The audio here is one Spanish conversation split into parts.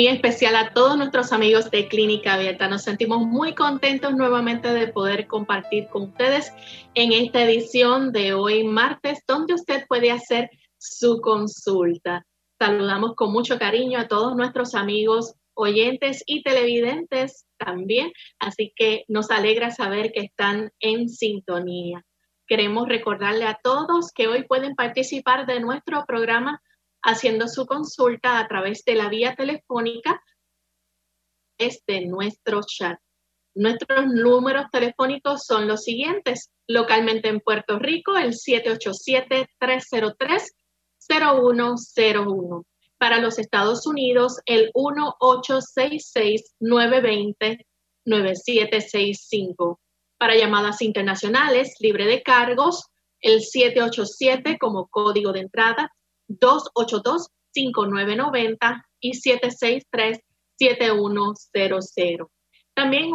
Muy especial a todos nuestros amigos de Clínica Abierta. Nos sentimos muy contentos nuevamente de poder compartir con ustedes en esta edición de hoy martes, donde usted puede hacer su consulta. Saludamos con mucho cariño a todos nuestros amigos oyentes y televidentes también, así que nos alegra saber que están en sintonía. Queremos recordarle a todos que hoy pueden participar de nuestro programa haciendo su consulta a través de la vía telefónica desde nuestro chat. Nuestros números telefónicos son los siguientes. Localmente en Puerto Rico, el 787-303-0101. Para los Estados Unidos, el 1866-920-9765. Para llamadas internacionales, libre de cargos, el 787 como código de entrada 282-5990 y 763-7100. También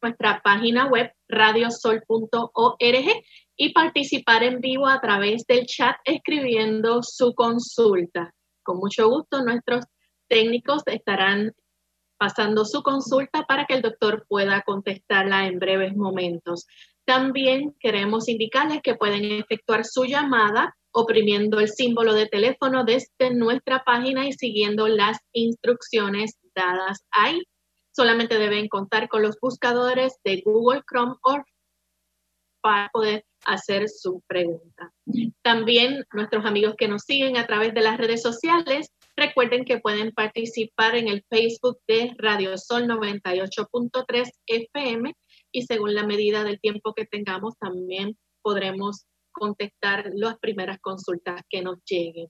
nuestra página web radiosol.org y participar en vivo a través del chat escribiendo su consulta. Con mucho gusto nuestros técnicos estarán pasando su consulta para que el doctor pueda contestarla en breves momentos. También queremos indicarles que pueden efectuar su llamada oprimiendo el símbolo de teléfono desde nuestra página y siguiendo las instrucciones dadas ahí. Solamente deben contar con los buscadores de Google Chrome o para poder hacer su pregunta. También nuestros amigos que nos siguen a través de las redes sociales, recuerden que pueden participar en el Facebook de Radio Sol 98.3 FM y según la medida del tiempo que tengamos también podremos contestar las primeras consultas que nos lleguen.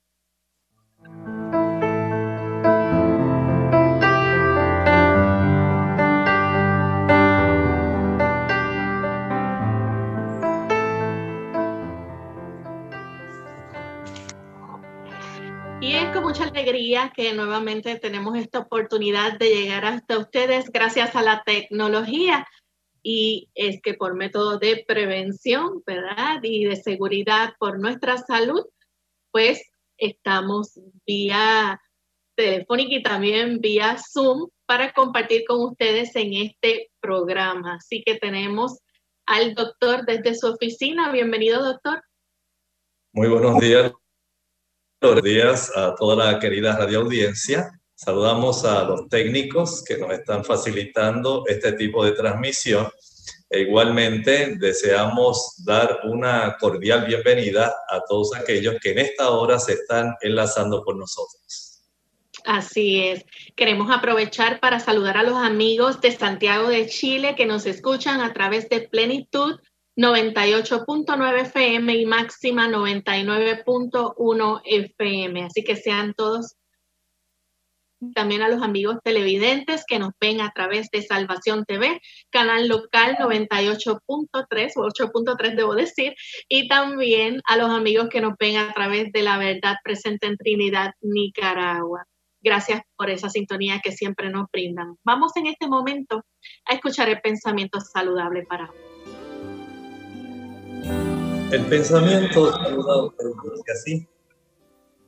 Y es con mucha alegría que nuevamente tenemos esta oportunidad de llegar hasta ustedes gracias a la tecnología y es que por método de prevención, ¿verdad? Y de seguridad por nuestra salud, pues estamos vía telefónica y también vía Zoom para compartir con ustedes en este programa. Así que tenemos al doctor desde su oficina. Bienvenido, doctor. Muy buenos días. Buenos días a toda la querida radio audiencia. Saludamos a los técnicos que nos están facilitando este tipo de transmisión. E igualmente deseamos dar una cordial bienvenida a todos aquellos que en esta hora se están enlazando con nosotros. Así es. Queremos aprovechar para saludar a los amigos de Santiago de Chile que nos escuchan a través de Plenitud 98.9 FM y máxima 99.1 FM. Así que sean todos también a los amigos televidentes que nos ven a través de Salvación TV, canal local 98.3 o 8.3 debo decir, y también a los amigos que nos ven a través de La Verdad Presente en Trinidad, Nicaragua. Gracias por esa sintonía que siempre nos brindan. Vamos en este momento a escuchar el pensamiento saludable para hoy. El pensamiento saludable dice así.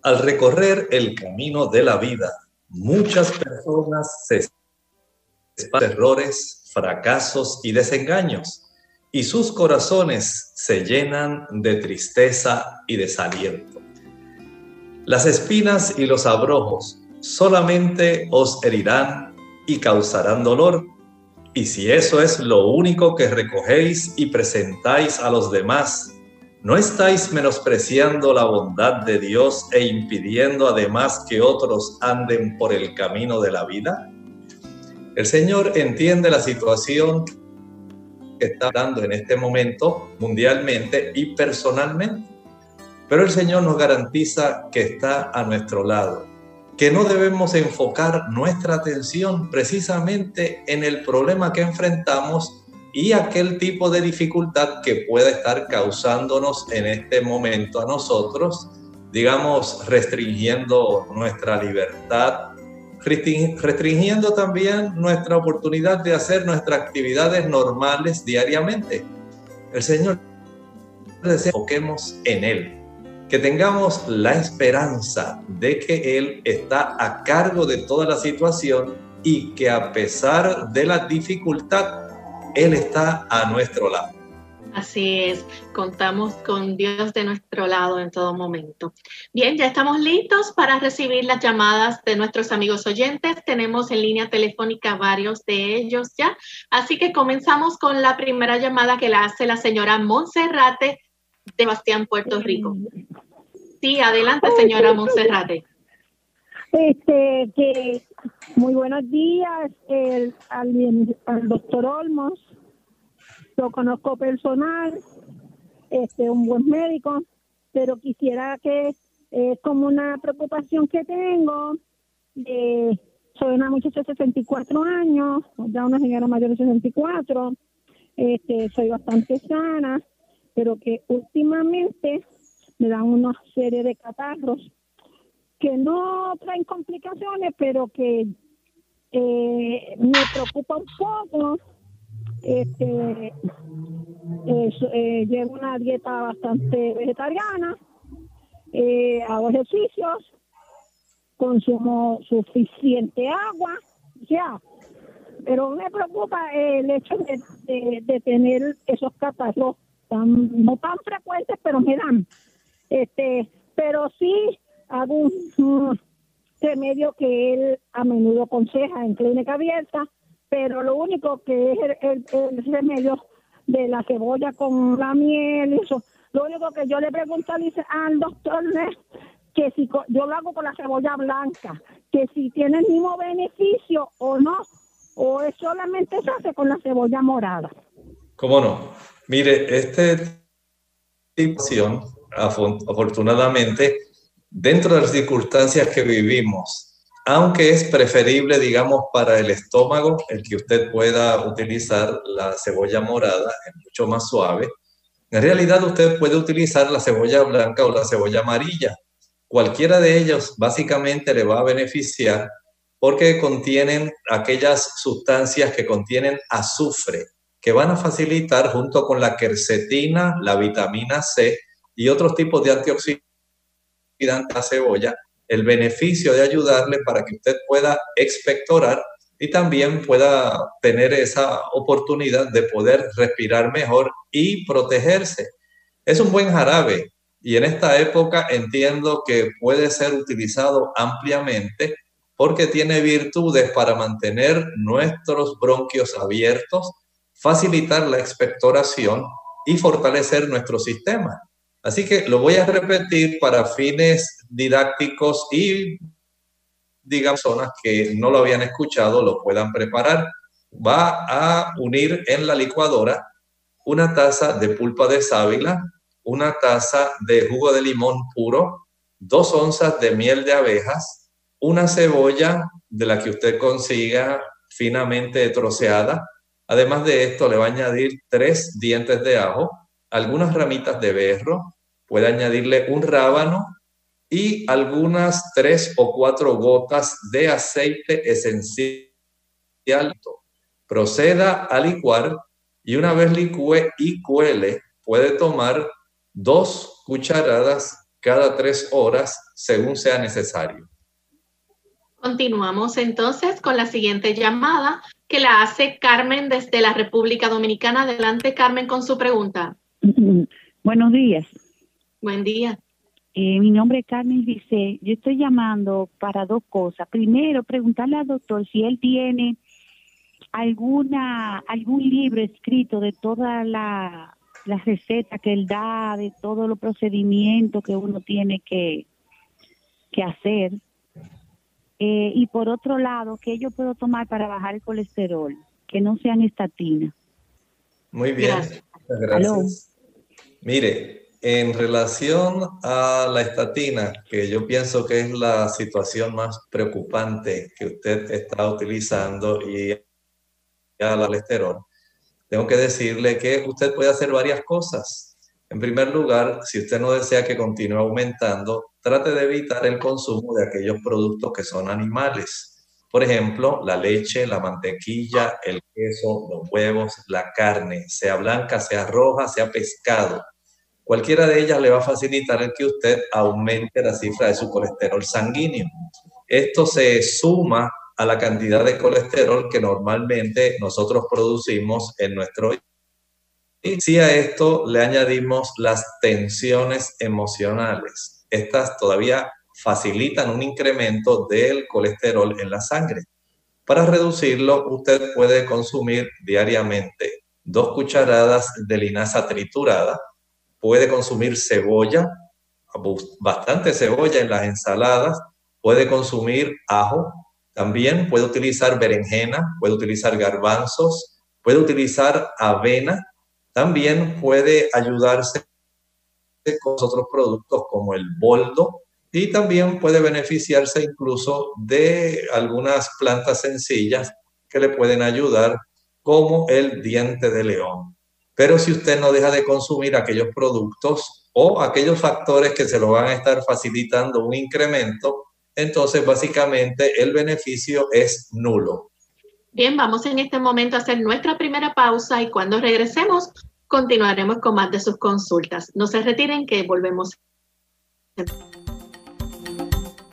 Al recorrer el camino de la vida, muchas personas se errores, fracasos y desengaños, y sus corazones se llenan de tristeza y desaliento. Las espinas y los abrojos solamente os herirán y causarán dolor, y si eso es lo único que recogéis y presentáis a los demás, ¿no estáis menospreciando la bondad de Dios e impidiendo además que otros anden por el camino de la vida? El Señor entiende la situación que está dando en este momento mundialmente y personalmente, pero el Señor nos garantiza que está a nuestro lado que no debemos enfocar nuestra atención precisamente en el problema que enfrentamos y aquel tipo de dificultad que pueda estar causándonos en este momento a nosotros, digamos, restringiendo nuestra libertad, restringiendo también nuestra oportunidad de hacer nuestras actividades normales diariamente. El Señor desea que enfoquemos en Él, que tengamos la esperanza de que Él está a cargo de toda la situación y que a pesar de la dificultad, Él está a nuestro lado. Así es, contamos con Dios de nuestro lado en todo momento. Bien, ya estamos listos para recibir las llamadas de nuestros amigos oyentes. Tenemos en línea telefónica varios de ellos ya. Así que comenzamos con la primera llamada que la hace la señora Monserrate de Bastián, Puerto Rico. Sí, adelante, señora Monserrate. Este, que muy buenos días al, doctor Olmos. Lo conozco personal, este, un buen médico, pero quisiera que es como una preocupación que tengo. soy una muchacha de 64 años, ya una señora mayor de 64. Este, soy bastante sana, pero que últimamente me dan una serie de catarros que no traen complicaciones, pero que eh, me preocupa un poco. Este, eh, llevo una dieta bastante vegetariana, eh, hago ejercicios, consumo suficiente agua, ya. Pero me preocupa el hecho de, de tener esos catarros no tan frecuentes, pero me dan. Este, pero sí hago un, remedio que él a menudo aconseja en clínica abierta, pero lo único que es el, remedio de la cebolla con la miel, eso, lo único que yo le pregunto al doctor es que si yo lo hago con la cebolla blanca, que si tiene el mismo beneficio o no, o es solamente se hace con la cebolla morada. ¿Cómo no? Mire, este tipo afortunadamente, dentro de las circunstancias que vivimos, aunque es preferible, digamos, para el estómago, el que usted pueda utilizar la cebolla morada, es mucho más suave, en realidad usted puede utilizar la cebolla blanca o la cebolla amarilla. Cualquiera de ellos básicamente le va a beneficiar porque contienen aquellas sustancias que contienen azufre que van a facilitar junto con la quercetina, la vitamina C y otros tipos de antioxidantes a cebolla, el beneficio de ayudarle para que usted pueda expectorar y también pueda tener esa oportunidad de poder respirar mejor y protegerse. Es un buen jarabe y en esta época entiendo que puede ser utilizado ampliamente porque tiene virtudes para mantener nuestros bronquios abiertos, facilitar la expectoración y fortalecer nuestro sistema. Así que lo voy a repetir para fines didácticos y, digamos, personas que no lo habían escuchado lo puedan preparar. Va a unir en la licuadora una taza de pulpa de sábila, una taza de jugo de limón puro, dos onzas de miel de abejas, una cebolla de la que usted consiga finamente troceada, Además de esto, le va a añadir tres dientes de ajo, algunas ramitas de berro, puede añadirle un rábano y algunas tres o cuatro gotas de aceite esencial. Proceda a licuar y una vez licúe y cuele, puede tomar dos cucharadas cada tres horas según sea necesario. Continuamos entonces con la siguiente llamada que la hace Carmen desde la República Dominicana. Adelante, Carmen, con su pregunta. Buenos días. Buen día. Eh, mi nombre es Carmen dice, yo estoy llamando para dos cosas. Primero, preguntarle al doctor si él tiene alguna algún libro escrito de toda la, la receta que él da, de todos los procedimientos que uno tiene que, que hacer. Eh, y por otro lado, ¿qué yo puedo tomar para bajar el colesterol? Que no sean estatinas. Muy bien. Gracias. Mire, en relación a la estatina, que yo pienso que es la situación más preocupante que usted está utilizando y al colesterol, tengo que decirle que usted puede hacer varias cosas. En primer lugar, si usted no desea que continúe aumentando, trate de evitar el consumo de aquellos productos que son animales. Por ejemplo, la leche, la mantequilla, el queso, los huevos, la carne, sea blanca, sea roja, sea pescado Cualquiera de ellas le va a facilitar el que usted aumente la cifra de su colesterol sanguíneo. Esto se suma a la cantidad de colesterol que normalmente nosotros producimos en nuestro y si a esto le añadimos las tensiones emocionales, estas todavía facilitan un incremento del colesterol en la sangre. Para reducirlo, usted puede consumir diariamente dos cucharadas de linaza triturada, puede consumir cebolla, bastante cebolla en las ensaladas, puede consumir ajo, también puede utilizar berenjena, puede utilizar garbanzos, puede utilizar avena, también puede ayudarse con otros productos como el boldo y también puede beneficiarse incluso de algunas plantas sencillas que le pueden ayudar como el diente de león. Pero si usted no deja de consumir aquellos productos o aquellos factores que se lo van a estar facilitando un incremento, entonces básicamente el beneficio es nulo. Bien, vamos en este momento a hacer nuestra primera pausa y cuando regresemos continuaremos con más de sus consultas. No se retiren que volvemos.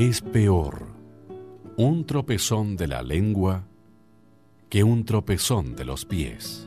Es peor un tropezón de la lengua que un tropezón de los pies.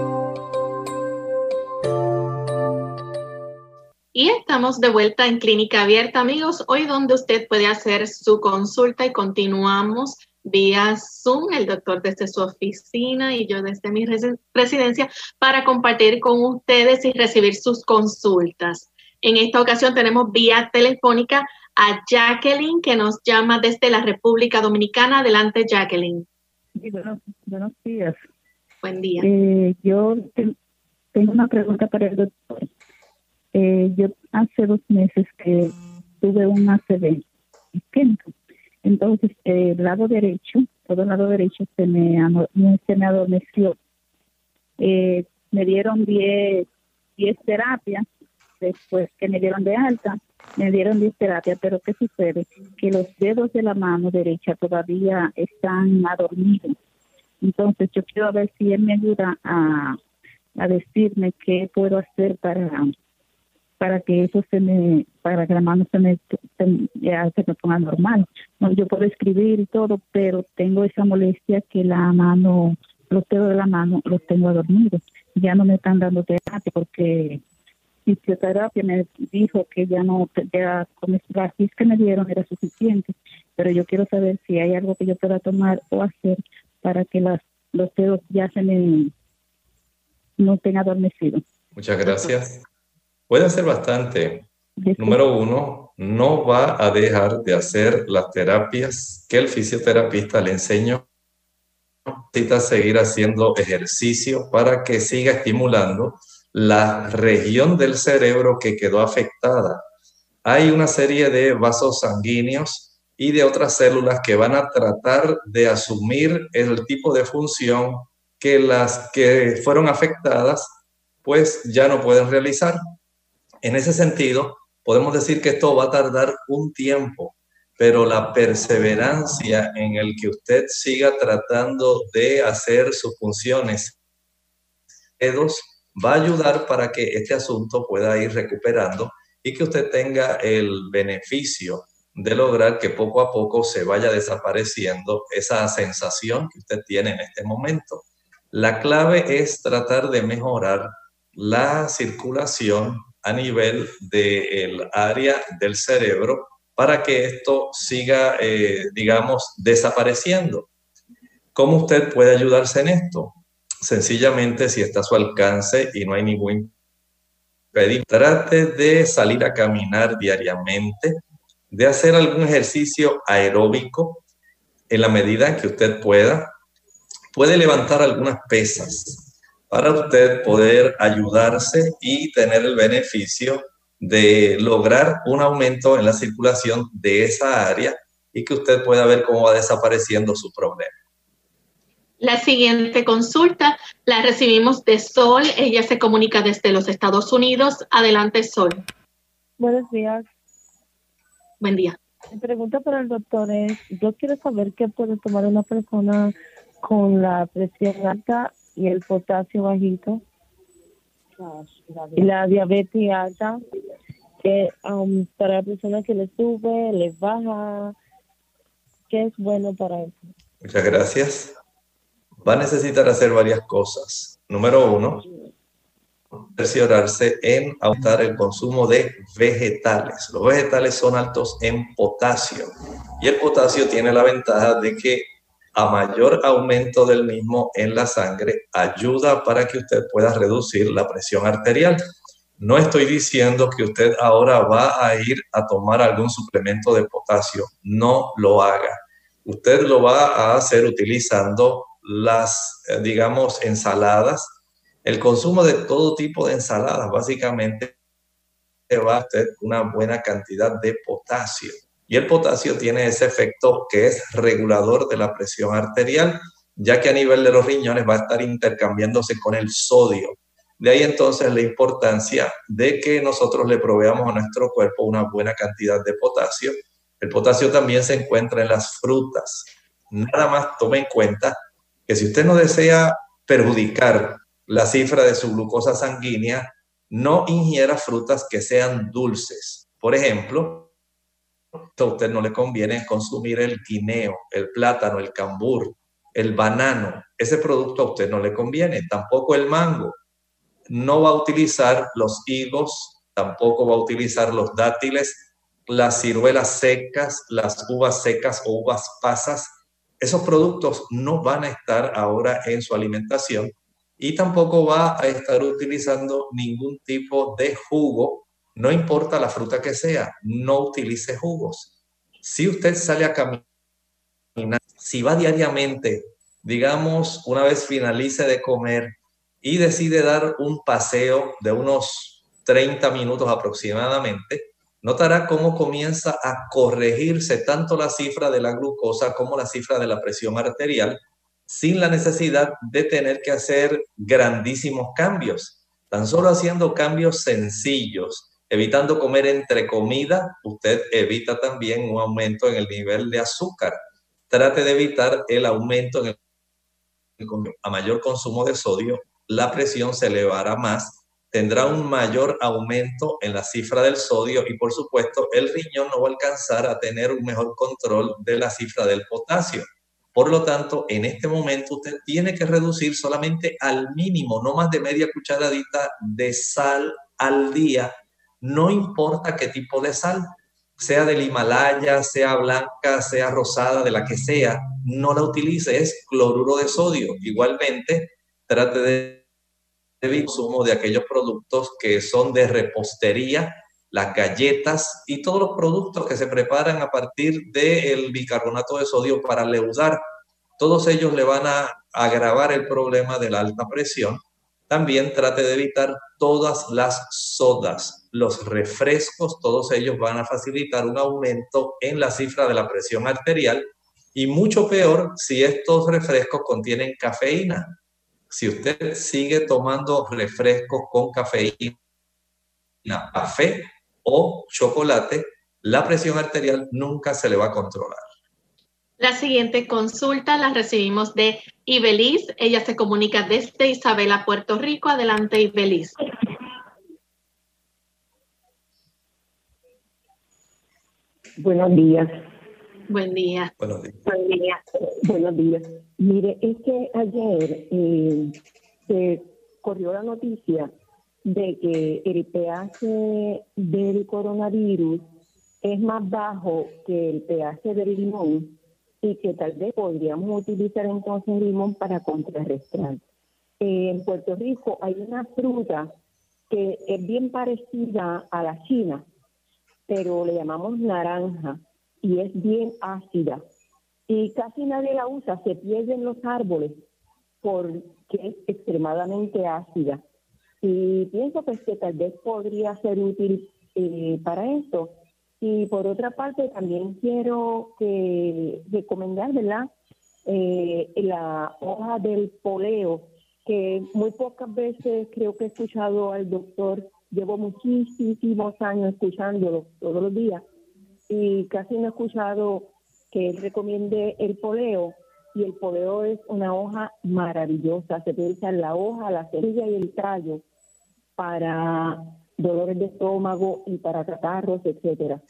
Y estamos de vuelta en Clínica Abierta, amigos, hoy donde usted puede hacer su consulta y continuamos vía Zoom, el doctor desde su oficina y yo desde mi residencia para compartir con ustedes y recibir sus consultas. En esta ocasión tenemos vía telefónica a Jacqueline que nos llama desde la República Dominicana. Adelante, Jacqueline. buenos, días. Buen día. Eh, yo tengo una pregunta para el doctor. Eh, yo hace dos meses que tuve un ACV Entonces, el lado derecho, todo el lado derecho se me, se me adormeció. Eh, me dieron 10 terapias después que me dieron de alta, me dieron 10 terapias, pero ¿qué sucede? Que los dedos de la mano derecha todavía están adormidos. Entonces yo quiero ver si él me ayuda a, a decirme qué puedo hacer para para que eso se me, para que la mano se me, se, me ponga normal. No, yo puedo escribir y todo, pero tengo esa molestia que la mano, los dedos de la mano los tengo adormidos. Ya no me están dando terapia porque fisioterapia me dijo que ya no, ya con las que me dieron era suficiente, pero yo quiero saber si hay algo que yo pueda tomar o hacer para que las, los dedos ya se me no estén adormecidos. Muchas gracias. Puede hacer bastante. Número uno, no va a dejar de hacer las terapias que el fisioterapista le enseñó. Necesita seguir haciendo ejercicio para que siga estimulando la región del cerebro que quedó afectada. Hay una serie de vasos sanguíneos y de otras células que van a tratar de asumir el tipo de función que las que fueron afectadas pues ya no pueden realizar. En ese sentido, podemos decir que esto va a tardar un tiempo, pero la perseverancia en el que usted siga tratando de hacer sus funciones va a ayudar para que este asunto pueda ir recuperando y que usted tenga el beneficio de lograr que poco a poco se vaya desapareciendo esa sensación que usted tiene en este momento. La clave es tratar de mejorar la circulación a nivel del área del cerebro para que esto siga, eh, digamos, desapareciendo. ¿Cómo usted puede ayudarse en esto? Sencillamente, si está a su alcance y no hay ningún impedimento, trate de salir a caminar diariamente, de hacer algún ejercicio aeróbico en la medida que usted pueda. Puede levantar algunas pesas para usted poder ayudarse y tener el beneficio de lograr un aumento en la circulación de esa área y que usted pueda ver cómo va desapareciendo su problema. La siguiente consulta la recibimos de Sol. Ella se comunica desde los Estados Unidos. Adelante, Sol. Buenos días. Buen día. Mi pregunta para el doctor es, yo quiero saber qué puede tomar una persona con la presión alta y el potasio bajito y la diabetes alta que um, para la persona que le sube, le baja, ¿qué es bueno para eso? Muchas gracias. Va a necesitar hacer varias cosas. Número uno, presionarse en aumentar el consumo de vegetales. Los vegetales son altos en potasio y el potasio tiene la ventaja de que a mayor aumento del mismo en la sangre ayuda para que usted pueda reducir la presión arterial. No estoy diciendo que usted ahora va a ir a tomar algún suplemento de potasio, no lo haga. Usted lo va a hacer utilizando las, eh, digamos, ensaladas. El consumo de todo tipo de ensaladas básicamente va a tener una buena cantidad de potasio. Y el potasio tiene ese efecto que es regulador de la presión arterial, ya que a nivel de los riñones va a estar intercambiándose con el sodio. De ahí entonces la importancia de que nosotros le proveamos a nuestro cuerpo una buena cantidad de potasio. El potasio también se encuentra en las frutas. Nada más tome en cuenta que si usted no desea perjudicar la cifra de su glucosa sanguínea, no ingiera frutas que sean dulces. Por ejemplo, a usted no le conviene consumir el guineo, el plátano, el cambur, el banano. Ese producto a usted no le conviene, tampoco el mango. No va a utilizar los higos, tampoco va a utilizar los dátiles, las ciruelas secas, las uvas secas o uvas pasas. Esos productos no van a estar ahora en su alimentación y tampoco va a estar utilizando ningún tipo de jugo no importa la fruta que sea, no utilice jugos. Si usted sale a caminar, si va diariamente digamos, una vez finalice de comer y decide dar un paseo de unos 30 minutos aproximadamente, notará cómo comienza a corregirse tanto la cifra de la glucosa como la cifra de la presión arterial sin la necesidad de tener que hacer grandísimos cambios. Tan solo haciendo cambios sencillos, evitando comer entre comida, usted evita también un aumento en el nivel de azúcar. Trate de evitar el aumento en el a mayor consumo de sodio, la presión se elevará más tendrá un mayor aumento en la cifra del sodio y por supuesto el riñón no va a alcanzar a tener un mejor control de la cifra del potasio. Por lo tanto, en este momento usted tiene que reducir solamente al mínimo, no más de media cucharadita de sal al día, no importa qué tipo de sal, sea del Himalaya, sea blanca, sea rosada, de la que sea, no la utilice, es cloruro de sodio. Igualmente, trate de de consumo de aquellos productos que son de repostería, las galletas y todos los productos que se preparan a partir del bicarbonato de sodio para leudar. Todos ellos le van a agravar el problema de la alta presión. También trate de evitar todas las sodas, los refrescos, todos ellos van a facilitar un aumento en la cifra de la presión arterial y mucho peor si estos refrescos contienen cafeína si usted sigue tomando refrescos con cafeína, café o chocolate, la presión arterial nunca se le va a controlar. La siguiente consulta la recibimos de Ibeliz. Ella se comunica desde Isabela, Puerto Rico. Adelante, Ibeliz. Buenos días. Buen día. Buenos días. Buen día. Buenos días. Mire, es que ayer eh, se corrió la noticia de que el pH del coronavirus es más bajo que el pH del limón y que tal vez podríamos utilizar entonces el limón para contrarrestar. Eh, en Puerto Rico hay una fruta que es bien parecida a la china, pero le llamamos naranja y es bien ácida. Y casi nadie la usa, se pierden los árboles porque es extremadamente ácida. Y pienso pues que tal vez podría ser útil eh, para esto. Y por otra parte, también quiero que recomendar. Eh, la hoja del poleo, que muy pocas veces creo que he escuchado al doctor, llevo muchísimos años escuchándolo todos los días, y casi no he escuchado que él recomiende el poleo y el poleo es una hoja maravillosa. Se puede usar la hoja, la cerilla y el tallo para dolores de estómago y para catarros, etcétera.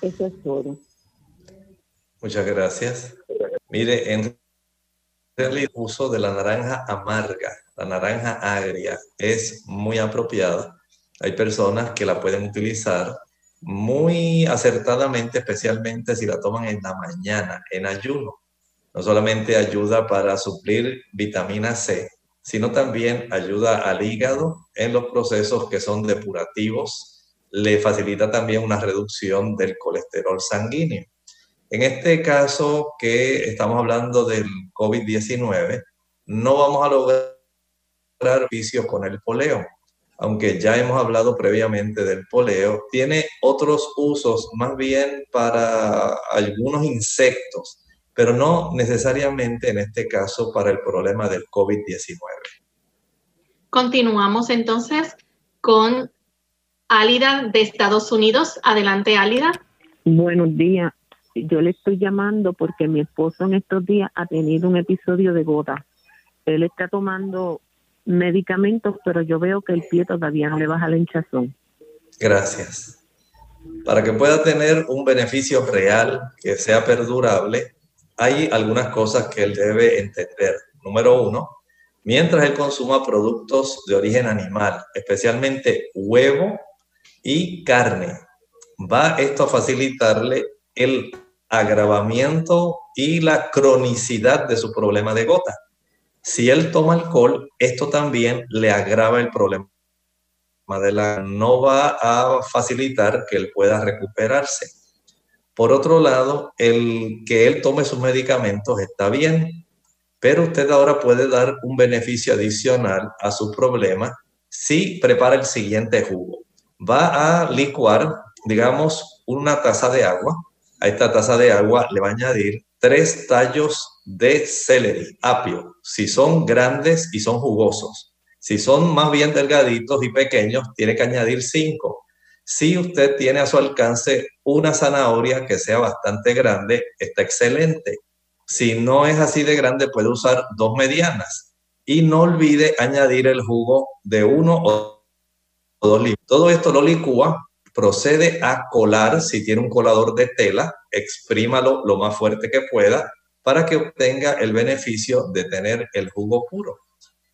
Eso es todo. Muchas gracias. Mire, en el uso de la naranja amarga, la naranja agria, es muy apropiada. Hay personas que la pueden utilizar muy acertadamente, especialmente si la toman en la mañana, en ayuno. No solamente ayuda para suplir vitamina C, sino también ayuda al hígado en los procesos que son depurativos. Le facilita también una reducción del colesterol sanguíneo. En este caso que estamos hablando del COVID-19, no vamos a lograr vicios con el poleo aunque ya hemos hablado previamente del poleo, tiene otros usos más bien para algunos insectos, pero no necesariamente en este caso para el problema del COVID-19. Continuamos entonces con Álida de Estados Unidos. Adelante, Álida. Buenos días. Yo le estoy llamando porque mi esposo en estos días ha tenido un episodio de gota. Él está tomando medicamentos, pero yo veo que el pie todavía no le baja la hinchazón. Gracias. Para que pueda tener un beneficio real que sea perdurable, hay algunas cosas que él debe entender. Número uno, mientras él consuma productos de origen animal, especialmente huevo y carne, va esto a facilitarle el agravamiento y la cronicidad de su problema de gota. Si él toma alcohol, esto también le agrava el problema de la no va a facilitar que él pueda recuperarse. Por otro lado, el que él tome sus medicamentos está bien, pero usted ahora puede dar un beneficio adicional a su problema si prepara el siguiente jugo. Va a licuar, digamos, una taza de agua. A esta taza de agua le va a añadir tres tallos de celery, apio, si son grandes y son jugosos. Si son más bien delgaditos y pequeños, tiene que añadir cinco. Si usted tiene a su alcance una zanahoria que sea bastante grande, está excelente. Si no es así de grande, puede usar dos medianas. Y no olvide añadir el jugo de uno o dos litros. Todo esto lo licúa, procede a colar, si tiene un colador de tela, exprímalo lo más fuerte que pueda para que obtenga el beneficio de tener el jugo puro.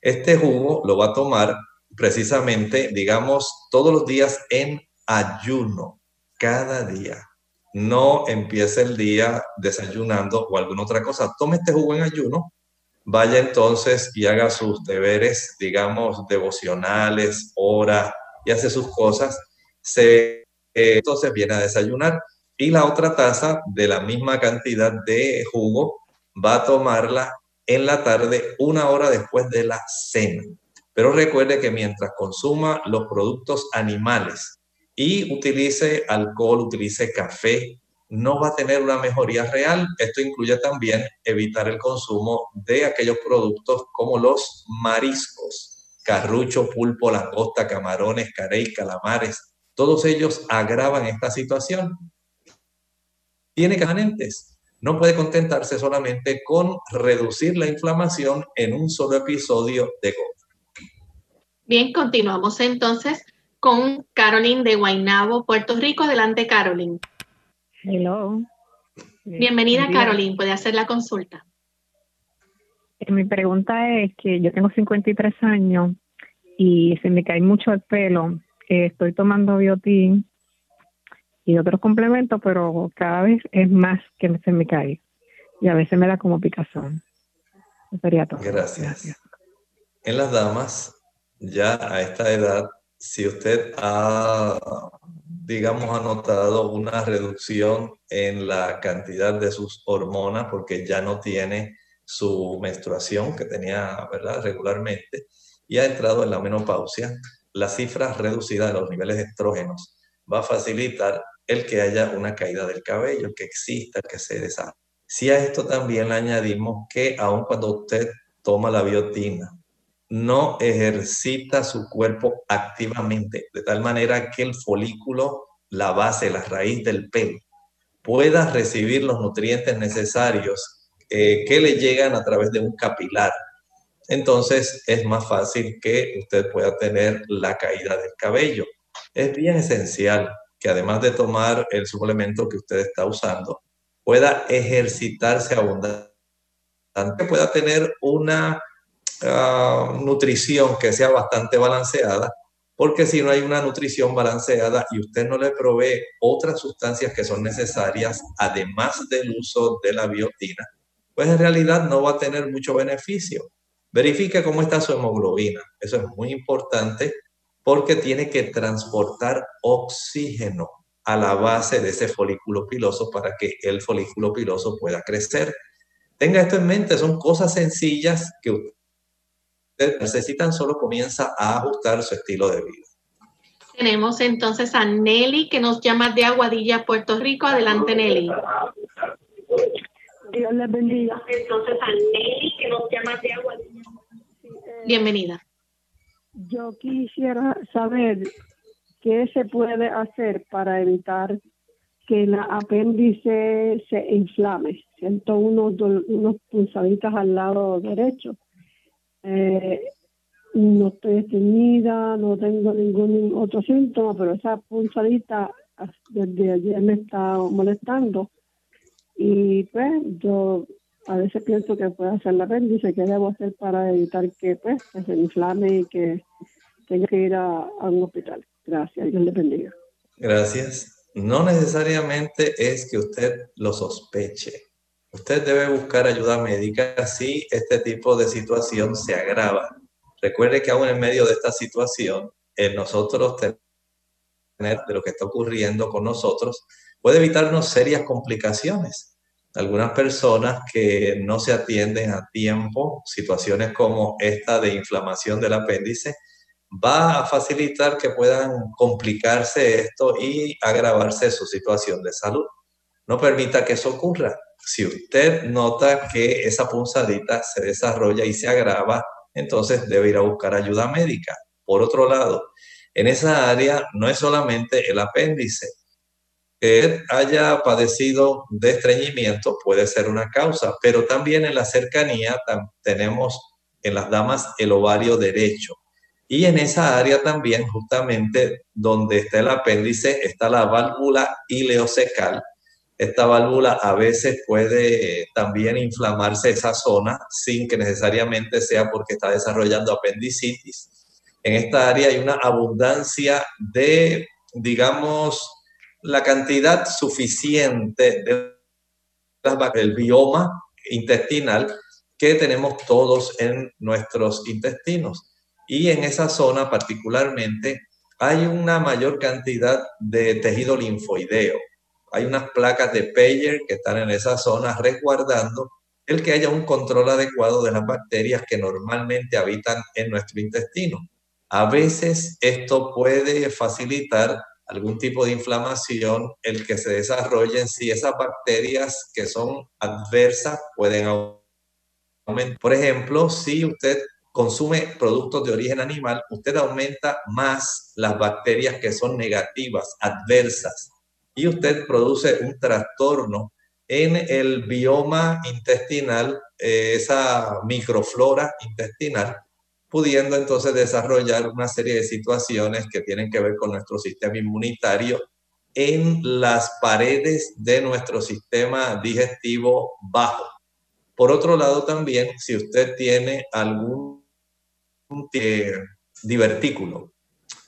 Este jugo lo va a tomar precisamente, digamos, todos los días en ayuno, cada día. No empiece el día desayunando o alguna otra cosa. Tome este jugo en ayuno, vaya entonces y haga sus deberes, digamos, devocionales, ora y hace sus cosas. Se, eh, entonces viene a desayunar y la otra taza de la misma cantidad de jugo va a tomarla en la tarde, una hora después de la cena. Pero recuerde que mientras consuma los productos animales y utilice alcohol, utilice café, no va a tener una mejoría real. Esto incluye también evitar el consumo de aquellos productos como los mariscos, carrucho, pulpo, langosta, camarones, carey, calamares. Todos ellos agravan esta situación. Tiene canentes. No puede contentarse solamente con reducir la inflamación en un solo episodio de gota. Bien, continuamos entonces con Caroline de Guaynabo, Puerto Rico. Adelante, Caroline. Hello. Bienvenida, Caroline. Puede hacer la consulta. Eh, mi pregunta es que yo tengo 53 años y se me cae mucho el pelo. Eh, estoy tomando biotín y otros complementos, pero cada vez es más que se me cae. Y a veces me da como picazón. sería todo. Gracias. En las damas, ya a esta edad si usted ha, digamos, ha notado una reducción en la cantidad de sus hormonas porque ya no tiene su menstruación que tenía, ¿verdad?, regularmente y ha entrado en la menopausia, la cifra reducida de los niveles de estrógenos va a facilitar el que haya una caída del cabello, que exista, que se deshaga. Si a esto también le añadimos que aun cuando usted toma la biotina, no ejercita su cuerpo activamente, de tal manera que el folículo, la base, la raíz del pelo, pueda recibir los nutrientes necesarios eh, que le llegan a través de un capilar. Entonces es más fácil que usted pueda tener la caída del cabello. Es bien esencial que además de tomar el suplemento que usted está usando, pueda ejercitarse abundante, pueda tener una Ah, nutrición que sea bastante balanceada, porque si no hay una nutrición balanceada y usted no le provee otras sustancias que son necesarias, además del uso de la biotina, pues en realidad no va a tener mucho beneficio. Verifique cómo está su hemoglobina. Eso es muy importante porque tiene que transportar oxígeno a la base de ese folículo piloso para que el folículo piloso pueda crecer. Tenga esto en mente, son cosas sencillas que necesitan solo comienza a ajustar su estilo de vida. Tenemos entonces a Nelly que nos llama de Aguadilla, Puerto Rico. Adelante, Nelly. Dios les bendiga. Entonces a Nelly que nos llama de Aguadilla. Bienvenida. Yo quisiera saber qué se puede hacer para evitar que la apéndice se inflame. Siento unos, unos pulsaditas al lado derecho eh, no estoy estreñida, no tengo ningún otro síntoma, pero esa punzadita desde ayer me está molestando. Y pues yo a veces pienso que puede hacer la apéndice, ¿qué debo hacer para evitar que pues se inflame y que tenga que ir a, a un hospital? Gracias, Dios le bendiga. Gracias. No necesariamente es que usted lo sospeche Usted debe buscar ayuda médica si este tipo de situación se agrava. Recuerde que aún en medio de esta situación, en nosotros tener de lo que está ocurriendo con nosotros puede evitarnos serias complicaciones. algunas personas que no se atienden a tiempo, situaciones como esta de inflamación del apéndice, va a facilitar que puedan complicarse esto y agravarse su situación de salud. No permita que eso ocurra. Si usted nota que esa punzadita se desarrolla y se agrava, entonces debe ir a buscar ayuda médica. Por otro lado, en esa área no es solamente el apéndice. Que haya padecido de estreñimiento puede ser una causa, pero también en la cercanía tenemos en las damas el ovario derecho. Y en esa área también, justamente donde está el apéndice, está la válvula ileocecal. Esta válvula a veces puede eh, también inflamarse esa zona sin que necesariamente sea porque está desarrollando apendicitis. En esta área hay una abundancia de, digamos, la cantidad suficiente del bioma intestinal que tenemos todos en nuestros intestinos. Y en esa zona particularmente hay una mayor cantidad de tejido linfoideo. Hay unas placas de Peyer que están en esa zona resguardando el que haya un control adecuado de las bacterias que normalmente habitan en nuestro intestino. A veces esto puede facilitar algún tipo de inflamación, el que se desarrollen si esas bacterias que son adversas pueden aumentar. Por ejemplo, si usted consume productos de origen animal, usted aumenta más las bacterias que son negativas, adversas, y usted produce un trastorno en el bioma intestinal, eh, esa microflora intestinal, pudiendo entonces desarrollar una serie de situaciones que tienen que ver con nuestro sistema inmunitario en las paredes de nuestro sistema digestivo bajo. Por otro lado, también, si usted tiene algún divertículo.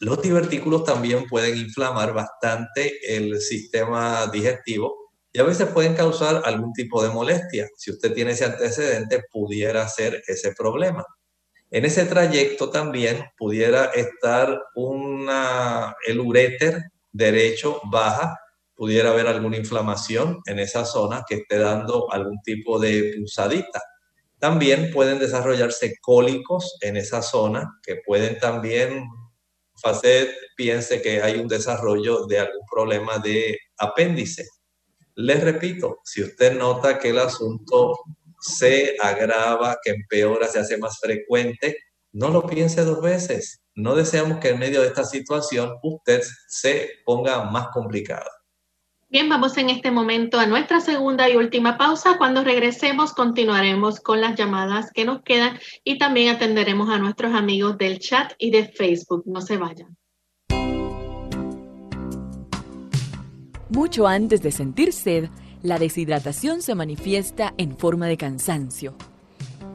Los divertículos también pueden inflamar bastante el sistema digestivo y a veces pueden causar algún tipo de molestia. Si usted tiene ese antecedente, pudiera ser ese problema. En ese trayecto también pudiera estar una, el uréter derecho baja, pudiera haber alguna inflamación en esa zona que esté dando algún tipo de punzadita. También pueden desarrollarse cólicos en esa zona que pueden también piense que hay un desarrollo de algún problema de apéndice. Les repito, si usted nota que el asunto se agrava, que empeora, se hace más frecuente, no lo piense dos veces. No deseamos que en medio de esta situación usted se ponga más complicada. Bien, vamos en este momento a nuestra segunda y última pausa. Cuando regresemos continuaremos con las llamadas que nos quedan y también atenderemos a nuestros amigos del chat y de Facebook. No se vayan. Mucho antes de sentir sed, la deshidratación se manifiesta en forma de cansancio.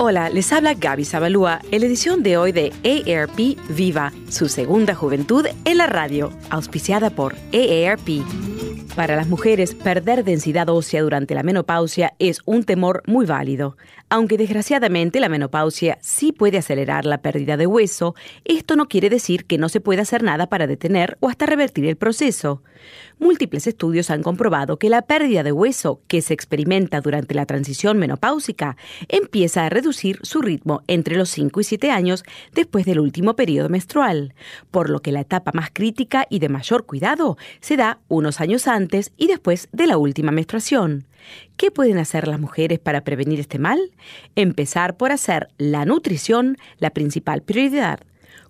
Hola, les habla Gaby Zabalúa en la edición de hoy de AARP Viva, su segunda juventud en la radio, auspiciada por AARP. Para las mujeres, perder densidad ósea durante la menopausia es un temor muy válido. Aunque desgraciadamente la menopausia sí puede acelerar la pérdida de hueso, esto no quiere decir que no se pueda hacer nada para detener o hasta revertir el proceso. Múltiples estudios han comprobado que la pérdida de hueso que se experimenta durante la transición menopáusica empieza a reducir su ritmo entre los 5 y 7 años después del último periodo menstrual, por lo que la etapa más crítica y de mayor cuidado se da unos años antes y después de la última menstruación. ¿Qué pueden hacer las mujeres para prevenir este mal? Empezar por hacer la nutrición la principal prioridad.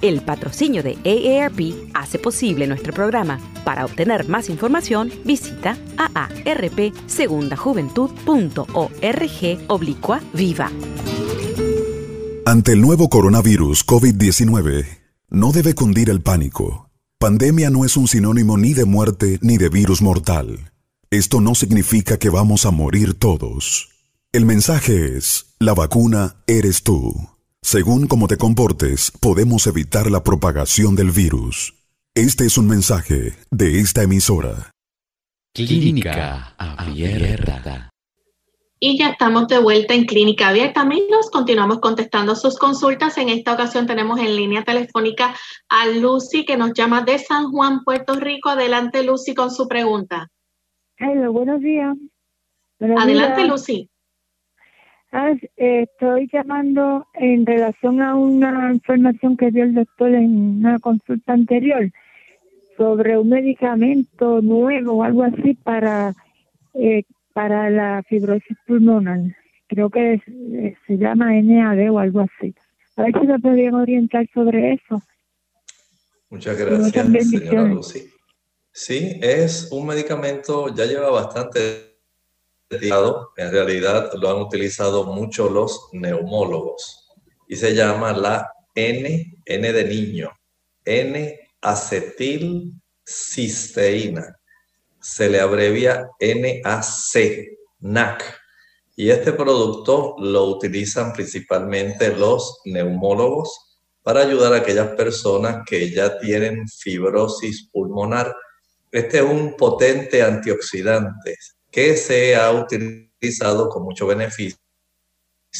El patrocinio de AARP hace posible nuestro programa. Para obtener más información, visita aarpsegundajuventud.org oblicua viva. Ante el nuevo coronavirus COVID-19, no debe cundir el pánico. Pandemia no es un sinónimo ni de muerte ni de virus mortal. Esto no significa que vamos a morir todos. El mensaje es, la vacuna eres tú. Según cómo te comportes, podemos evitar la propagación del virus. Este es un mensaje de esta emisora. Clínica Abierta. Y ya estamos de vuelta en Clínica Abierta. Amigos, continuamos contestando sus consultas. En esta ocasión tenemos en línea telefónica a Lucy que nos llama de San Juan, Puerto Rico. Adelante, Lucy, con su pregunta. Hola, buenos días. Adelante, Lucy. Ah, eh, estoy llamando en relación a una información que dio el doctor en una consulta anterior sobre un medicamento nuevo o algo así para eh, para la fibrosis pulmonar. Creo que eh, se llama NAD o algo así. A ver si me podrían orientar sobre eso. Muchas gracias, señora Lucy. Sí, es un medicamento, ya lleva bastante en realidad lo han utilizado mucho los neumólogos y se llama la N, N de niño, N-acetilcisteína. Se le abrevia NAC, NAC. Y este producto lo utilizan principalmente los neumólogos para ayudar a aquellas personas que ya tienen fibrosis pulmonar. Este es un potente antioxidante que se ha utilizado con mucho beneficio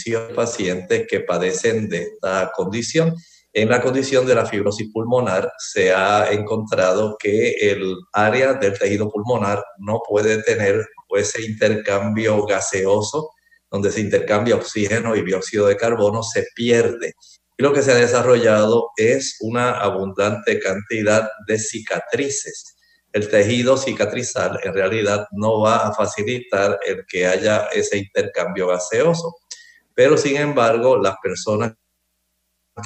en pacientes que padecen de esta condición. En la condición de la fibrosis pulmonar se ha encontrado que el área del tejido pulmonar no puede tener ese intercambio gaseoso, donde se intercambia oxígeno y dióxido de carbono, se pierde. Y lo que se ha desarrollado es una abundante cantidad de cicatrices el tejido cicatrizal en realidad no va a facilitar el que haya ese intercambio gaseoso. Pero sin embargo, las personas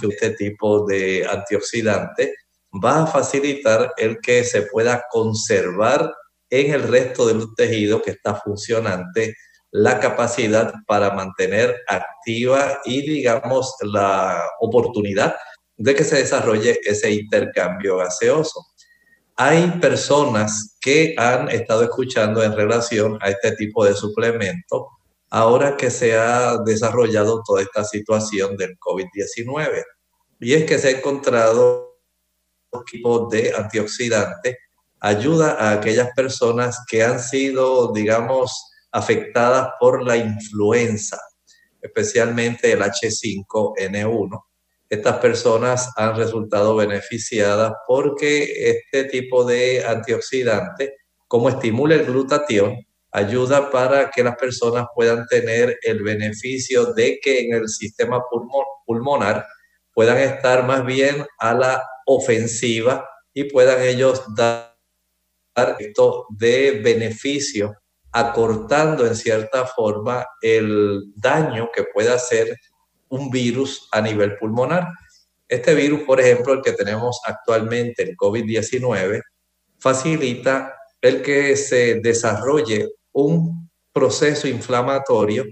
que este tipo de antioxidante va a facilitar el que se pueda conservar en el resto del tejido que está funcionante la capacidad para mantener activa y digamos la oportunidad de que se desarrolle ese intercambio gaseoso hay personas que han estado escuchando en relación a este tipo de suplemento ahora que se ha desarrollado toda esta situación del COVID-19. Y es que se ha encontrado tipo de antioxidante ayuda a aquellas personas que han sido, digamos, afectadas por la influenza, especialmente el H5N1 estas personas han resultado beneficiadas porque este tipo de antioxidante, como estimula el glutatión, ayuda para que las personas puedan tener el beneficio de que en el sistema pulmonar puedan estar más bien a la ofensiva y puedan ellos dar esto de beneficio, acortando en cierta forma el daño que pueda hacer un virus a nivel pulmonar. Este virus, por ejemplo, el que tenemos actualmente, el COVID-19, facilita el que se desarrolle un proceso inflamatorio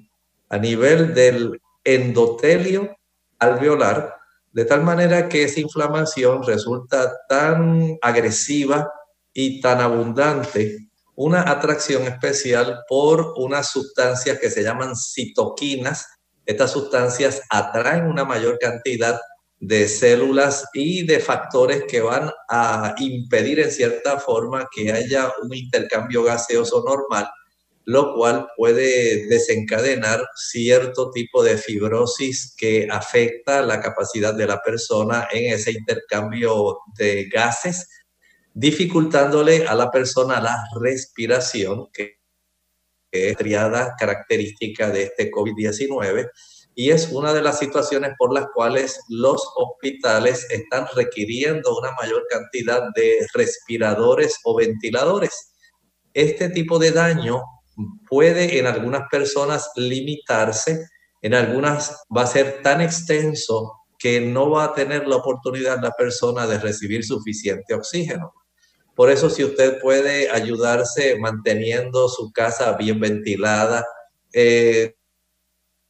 a nivel del endotelio alveolar, de tal manera que esa inflamación resulta tan agresiva y tan abundante, una atracción especial por unas sustancias que se llaman citoquinas, estas sustancias atraen una mayor cantidad de células y de factores que van a impedir en cierta forma que haya un intercambio gaseoso normal, lo cual puede desencadenar cierto tipo de fibrosis que afecta la capacidad de la persona en ese intercambio de gases, dificultándole a la persona la respiración, que es triada característica de este COVID-19 y es una de las situaciones por las cuales los hospitales están requiriendo una mayor cantidad de respiradores o ventiladores. Este tipo de daño puede en algunas personas limitarse, en algunas va a ser tan extenso que no va a tener la oportunidad la persona de recibir suficiente oxígeno. Por eso si usted puede ayudarse manteniendo su casa bien ventilada, eh,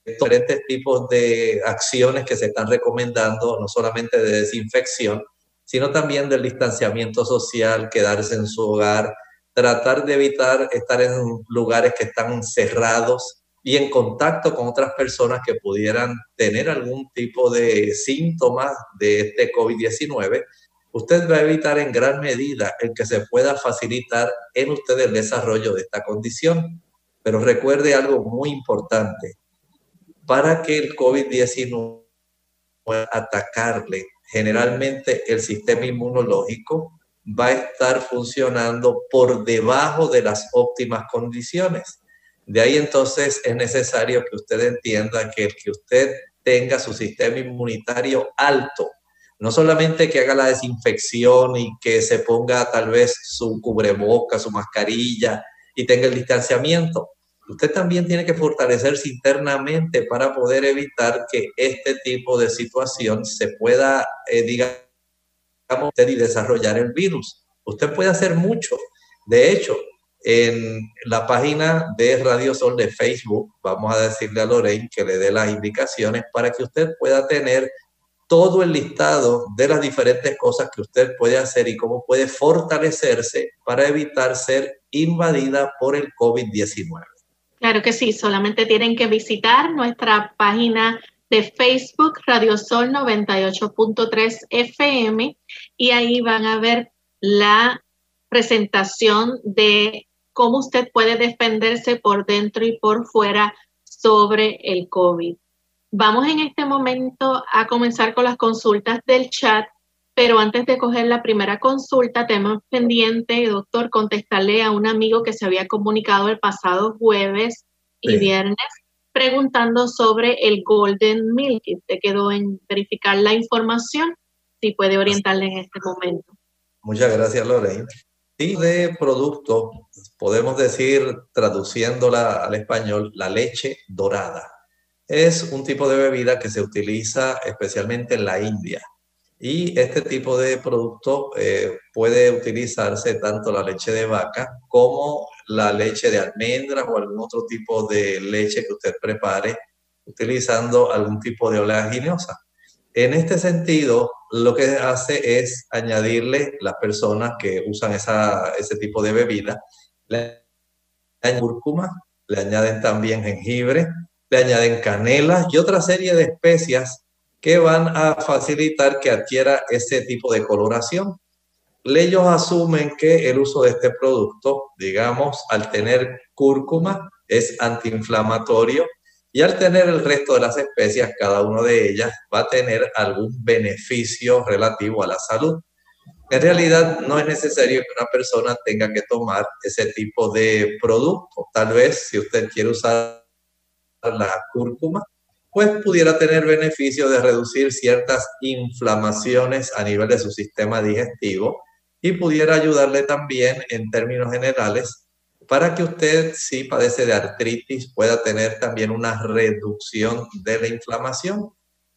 diferentes tipos de acciones que se están recomendando, no solamente de desinfección, sino también del distanciamiento social, quedarse en su hogar, tratar de evitar estar en lugares que están cerrados y en contacto con otras personas que pudieran tener algún tipo de síntomas de este COVID-19, usted va a evitar en gran medida el que se pueda facilitar en usted el desarrollo de esta condición. Pero recuerde algo muy importante, para que el COVID-19 pueda atacarle, generalmente el sistema inmunológico va a estar funcionando por debajo de las óptimas condiciones. De ahí entonces es necesario que usted entienda que el que usted tenga su sistema inmunitario alto, no solamente que haga la desinfección y que se ponga tal vez su cubreboca, su mascarilla y tenga el distanciamiento, usted también tiene que fortalecerse internamente para poder evitar que este tipo de situación se pueda, eh, digamos, y desarrollar el virus. Usted puede hacer mucho. De hecho, en la página de Radio Sol de Facebook, vamos a decirle a Lorraine que le dé las indicaciones para que usted pueda tener todo el listado de las diferentes cosas que usted puede hacer y cómo puede fortalecerse para evitar ser invadida por el COVID-19. Claro que sí, solamente tienen que visitar nuestra página de Facebook Radio Sol 98.3 FM y ahí van a ver la presentación de cómo usted puede defenderse por dentro y por fuera sobre el COVID. Vamos en este momento a comenzar con las consultas del chat, pero antes de coger la primera consulta, tenemos pendiente, doctor, contestarle a un amigo que se había comunicado el pasado jueves y viernes preguntando sobre el Golden Milk. Usted quedó en verificar la información, si puede orientarle en este momento. Muchas gracias, Lorraine. Y de producto, podemos decir, traduciéndola al español, la leche dorada. Es un tipo de bebida que se utiliza especialmente en la India. Y este tipo de producto eh, puede utilizarse tanto la leche de vaca como la leche de almendras o algún otro tipo de leche que usted prepare utilizando algún tipo de oleaginosa. En este sentido, lo que hace es añadirle las personas que usan esa, ese tipo de bebida, le añaden cúrcuma, le añaden también jengibre, le añaden canela y otra serie de especias que van a facilitar que adquiera ese tipo de coloración. Ellos asumen que el uso de este producto, digamos, al tener cúrcuma, es antiinflamatorio y al tener el resto de las especias, cada una de ellas va a tener algún beneficio relativo a la salud. En realidad no es necesario que una persona tenga que tomar ese tipo de producto. Tal vez si usted quiere usar la cúrcuma, pues pudiera tener beneficio de reducir ciertas inflamaciones a nivel de su sistema digestivo y pudiera ayudarle también en términos generales para que usted, si padece de artritis, pueda tener también una reducción de la inflamación.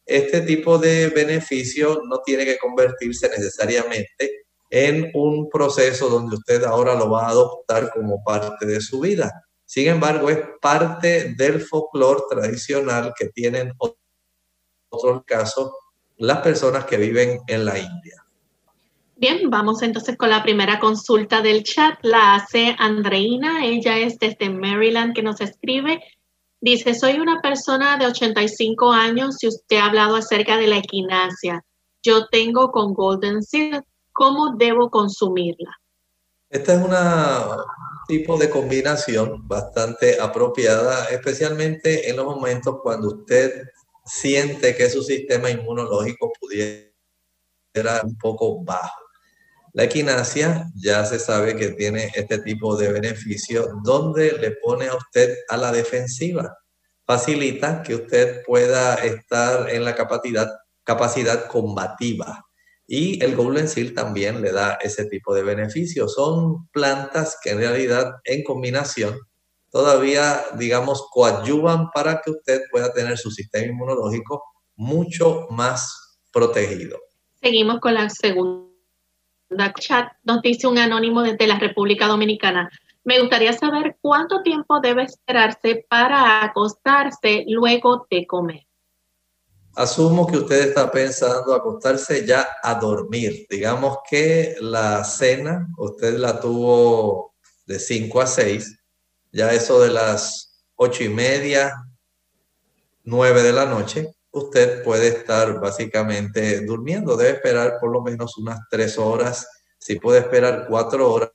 Este tipo de beneficio no tiene que convertirse necesariamente en un proceso donde usted ahora lo va a adoptar como parte de su vida. Sin embargo, es parte del folclore tradicional que tienen otros casos las personas que viven en la India. Bien, vamos entonces con la primera consulta del chat. La hace Andreina, ella es desde Maryland que nos escribe. Dice, soy una persona de 85 años y usted ha hablado acerca de la equinacia. Yo tengo con Golden Seed, ¿cómo debo consumirla? Esta es una tipo de combinación bastante apropiada, especialmente en los momentos cuando usted siente que su sistema inmunológico pudiera un poco bajo. La equinacia ya se sabe que tiene este tipo de beneficio donde le pone a usted a la defensiva. Facilita que usted pueda estar en la capacidad, capacidad combativa. Y el Golden Seal también le da ese tipo de beneficio. Son plantas que en realidad en combinación todavía, digamos, coadyuvan para que usted pueda tener su sistema inmunológico mucho más protegido. Seguimos con la segunda chat. Nos dice un anónimo desde la República Dominicana. Me gustaría saber cuánto tiempo debe esperarse para acostarse luego de comer. Asumo que usted está pensando acostarse ya a dormir. Digamos que la cena usted la tuvo de 5 a 6, ya eso de las ocho y media, 9 de la noche, usted puede estar básicamente durmiendo. Debe esperar por lo menos unas 3 horas. Si puede esperar 4 horas,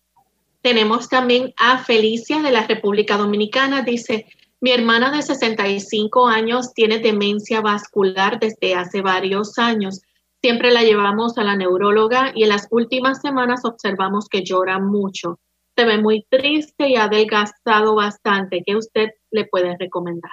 tenemos también a Felicia de la República Dominicana. Dice, mi hermana de 65 años tiene demencia vascular desde hace varios años. Siempre la llevamos a la neuróloga y en las últimas semanas observamos que llora mucho. Se ve muy triste y ha adelgazado bastante. ¿Qué usted le puede recomendar?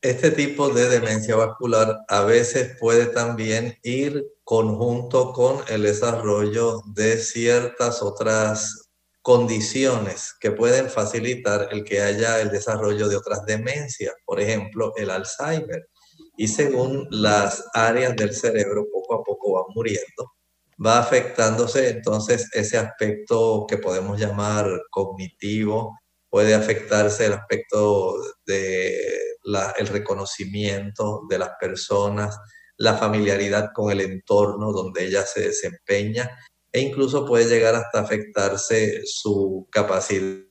Este tipo de demencia vascular a veces puede también ir conjunto con el desarrollo de ciertas otras condiciones que pueden facilitar el que haya el desarrollo de otras demencias, por ejemplo, el Alzheimer. Y según las áreas del cerebro poco a poco van muriendo, va afectándose entonces ese aspecto que podemos llamar cognitivo, puede afectarse el aspecto de el reconocimiento de las personas, la familiaridad con el entorno donde ella se desempeña e incluso puede llegar hasta afectarse su capacidad.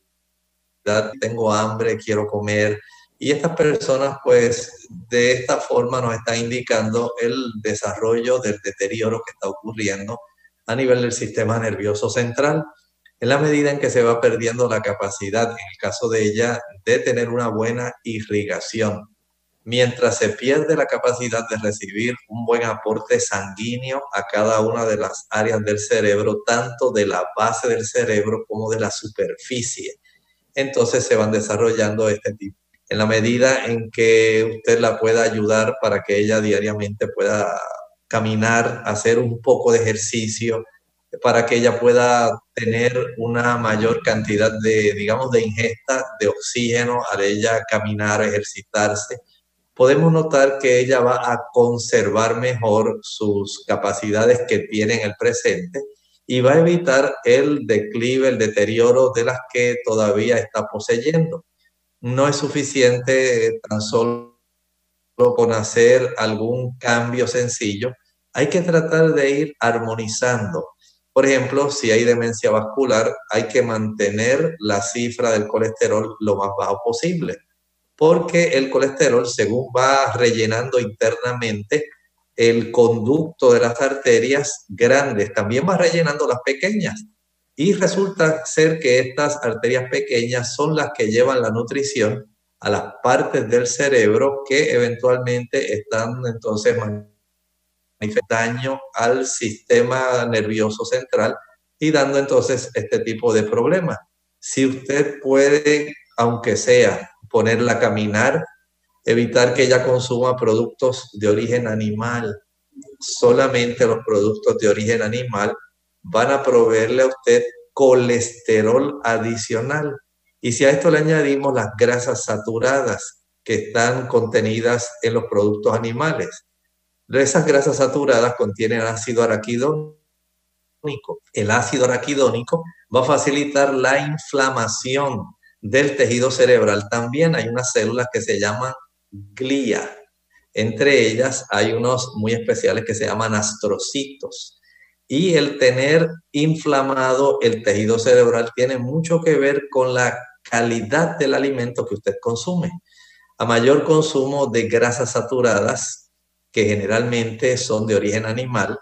Tengo hambre, quiero comer. Y estas personas, pues, de esta forma nos están indicando el desarrollo del deterioro que está ocurriendo a nivel del sistema nervioso central, en la medida en que se va perdiendo la capacidad, en el caso de ella, de tener una buena irrigación mientras se pierde la capacidad de recibir un buen aporte sanguíneo a cada una de las áreas del cerebro, tanto de la base del cerebro como de la superficie. Entonces se van desarrollando este tipo. En la medida en que usted la pueda ayudar para que ella diariamente pueda caminar, hacer un poco de ejercicio, para que ella pueda tener una mayor cantidad de, digamos, de ingesta de oxígeno al ella caminar, ejercitarse, podemos notar que ella va a conservar mejor sus capacidades que tiene en el presente y va a evitar el declive, el deterioro de las que todavía está poseyendo. No es suficiente tan solo con hacer algún cambio sencillo, hay que tratar de ir armonizando. Por ejemplo, si hay demencia vascular, hay que mantener la cifra del colesterol lo más bajo posible porque el colesterol, según va rellenando internamente el conducto de las arterias grandes, también va rellenando las pequeñas. Y resulta ser que estas arterias pequeñas son las que llevan la nutrición a las partes del cerebro que eventualmente están entonces manifestando daño al sistema nervioso central y dando entonces este tipo de problemas. Si usted puede, aunque sea ponerla a caminar, evitar que ella consuma productos de origen animal. Solamente los productos de origen animal van a proveerle a usted colesterol adicional. Y si a esto le añadimos las grasas saturadas que están contenidas en los productos animales, esas grasas saturadas contienen ácido araquidónico. El ácido araquidónico va a facilitar la inflamación del tejido cerebral también hay unas células que se llaman glía. Entre ellas hay unos muy especiales que se llaman astrocitos. Y el tener inflamado el tejido cerebral tiene mucho que ver con la calidad del alimento que usted consume. A mayor consumo de grasas saturadas, que generalmente son de origen animal,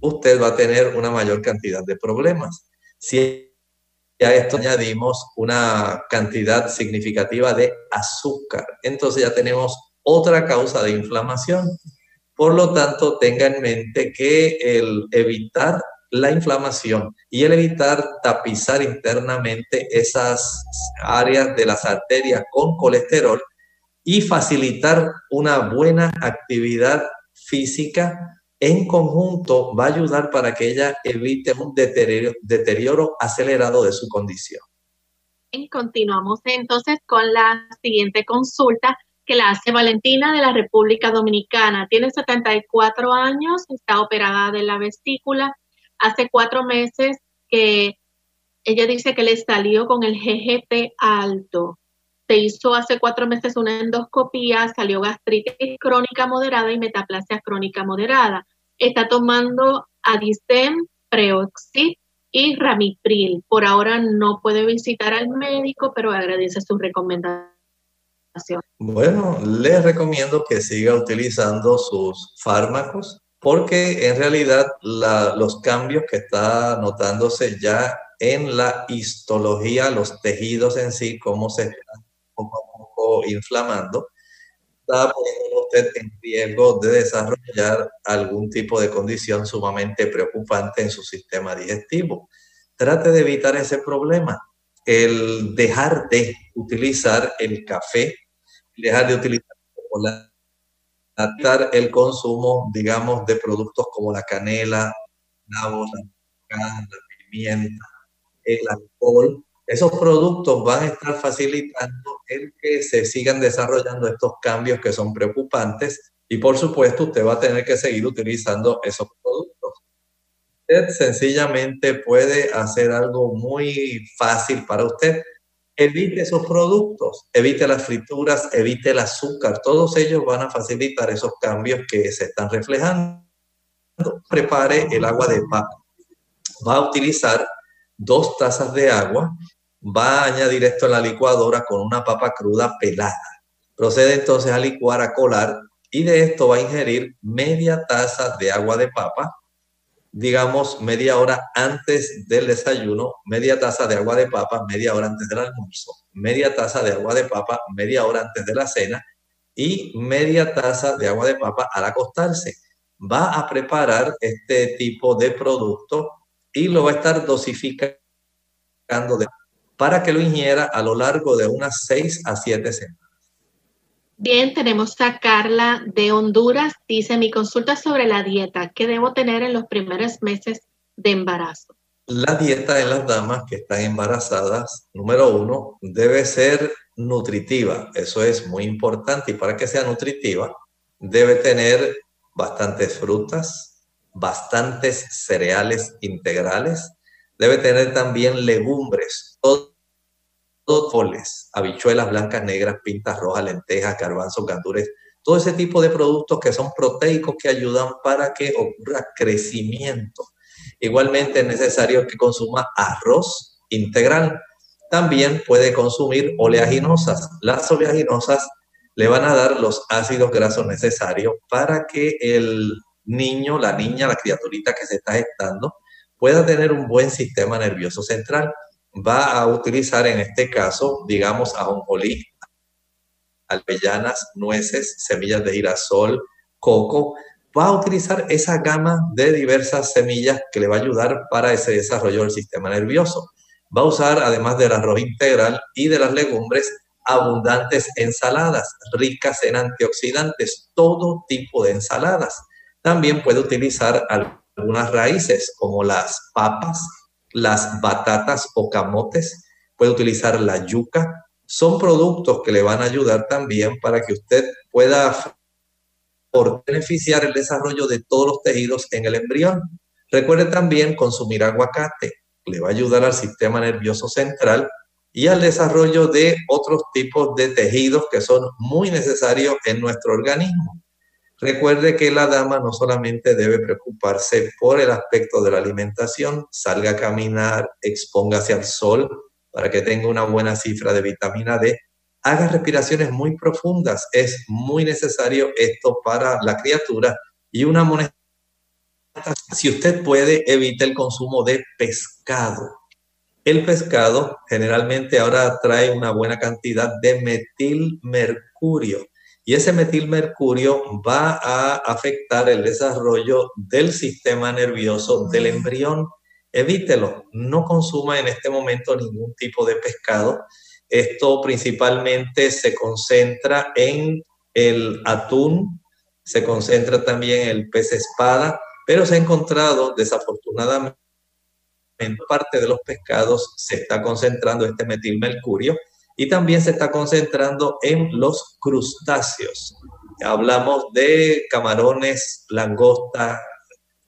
usted va a tener una mayor cantidad de problemas. A esto añadimos una cantidad significativa de azúcar. Entonces ya tenemos otra causa de inflamación. Por lo tanto, tenga en mente que el evitar la inflamación y el evitar tapizar internamente esas áreas de las arterias con colesterol y facilitar una buena actividad física en conjunto va a ayudar para que ella evite un deterioro, acelerado de su condición. Continuamos entonces con la siguiente consulta. que la hace Valentina de la República Dominicana. Tiene 74 años, está operada de la vesícula. Hace cuatro meses que ella dice que le salió con el GGT alto. Se hizo hace cuatro meses una endoscopía, salió gastritis crónica moderada y metaplasia crónica moderada. Está tomando Adisem, Preoxid y Ramipril. Por ahora no puede visitar al médico, pero agradece su recomendación. Bueno, les recomiendo que siga utilizando sus fármacos porque en realidad los cambios que está notándose ya en la histología, los tejidos en sí, cómo se están poco a poco inflamando, está poniendo usted en riesgo de desarrollar algún tipo de condición sumamente preocupante en su sistema digestivo. Trate de evitar ese problema. El dejar de utilizar el café, dejar de utilizar el consumo, digamos, de productos como la canela, la, la pimienta, el alcohol, esos productos van a estar facilitando el que se sigan desarrollando estos cambios que son preocupantes y por supuesto usted va a tener que seguir utilizando esos productos. Usted sencillamente puede hacer algo muy fácil para usted. Evite esos productos, evite las frituras, evite el azúcar, todos ellos van a facilitar esos cambios que se están reflejando. Prepare el agua de papa. Va a utilizar dos tazas de agua, va a añadir esto en la licuadora con una papa cruda pelada. Procede entonces a licuar, a colar y de esto va a ingerir media taza de agua de papa, digamos media hora antes del desayuno, media taza de agua de papa, media hora antes del almuerzo, media taza de agua de papa, media hora antes de la cena y media taza de agua de papa al acostarse. Va a preparar este tipo de producto y lo va a estar dosificando para que lo ingiera a lo largo de unas 6 a 7 semanas. Bien, tenemos a Carla de Honduras. Dice, mi consulta sobre la dieta. ¿Qué debo tener en los primeros meses de embarazo? La dieta en las damas que están embarazadas, número uno, debe ser nutritiva. Eso es muy importante y para que sea nutritiva, debe tener bastantes frutas, bastantes cereales integrales, debe tener también legumbres, todo, foles, habichuelas blancas, negras, pintas rojas, lentejas, garbanzos, gandules, todo ese tipo de productos que son proteicos que ayudan para que ocurra crecimiento. Igualmente es necesario que consuma arroz integral. También puede consumir oleaginosas. Las oleaginosas le van a dar los ácidos grasos necesarios para que el niño, la niña, la criaturita que se está gestando, pueda tener un buen sistema nervioso central. Va a utilizar en este caso, digamos, ajonjolí, alvellanas, nueces, semillas de girasol, coco. Va a utilizar esa gama de diversas semillas que le va a ayudar para ese desarrollo del sistema nervioso. Va a usar, además del arroz integral y de las legumbres, abundantes ensaladas, ricas en antioxidantes, todo tipo de ensaladas. También puede utilizar algunas raíces como las papas, las batatas o camotes. Puede utilizar la yuca. Son productos que le van a ayudar también para que usted pueda beneficiar el desarrollo de todos los tejidos en el embrión. Recuerde también consumir aguacate. Le va a ayudar al sistema nervioso central y al desarrollo de otros tipos de tejidos que son muy necesarios en nuestro organismo. Recuerde que la dama no solamente debe preocuparse por el aspecto de la alimentación, salga a caminar, expóngase al sol para que tenga una buena cifra de vitamina D, haga respiraciones muy profundas, es muy necesario esto para la criatura y una moneda. Si usted puede, evite el consumo de pescado. El pescado generalmente ahora trae una buena cantidad de metilmercurio y ese metilmercurio va a afectar el desarrollo del sistema nervioso del embrión. Evítelo, no consuma en este momento ningún tipo de pescado. Esto principalmente se concentra en el atún, se concentra también en el pez espada, pero se ha encontrado desafortunadamente en parte de los pescados se está concentrando este metilmercurio y también se está concentrando en los crustáceos. Hablamos de camarones, langosta,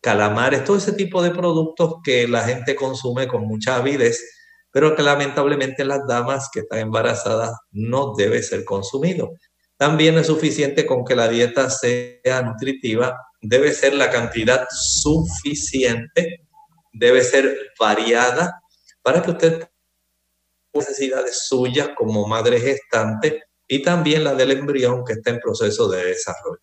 calamares, todo ese tipo de productos que la gente consume con mucha avidez, pero que lamentablemente las damas que están embarazadas no debe ser consumido. También es suficiente con que la dieta sea nutritiva, debe ser la cantidad suficiente, debe ser variada para que usted necesidades suyas como madre gestante y también la del embrión que está en proceso de desarrollo.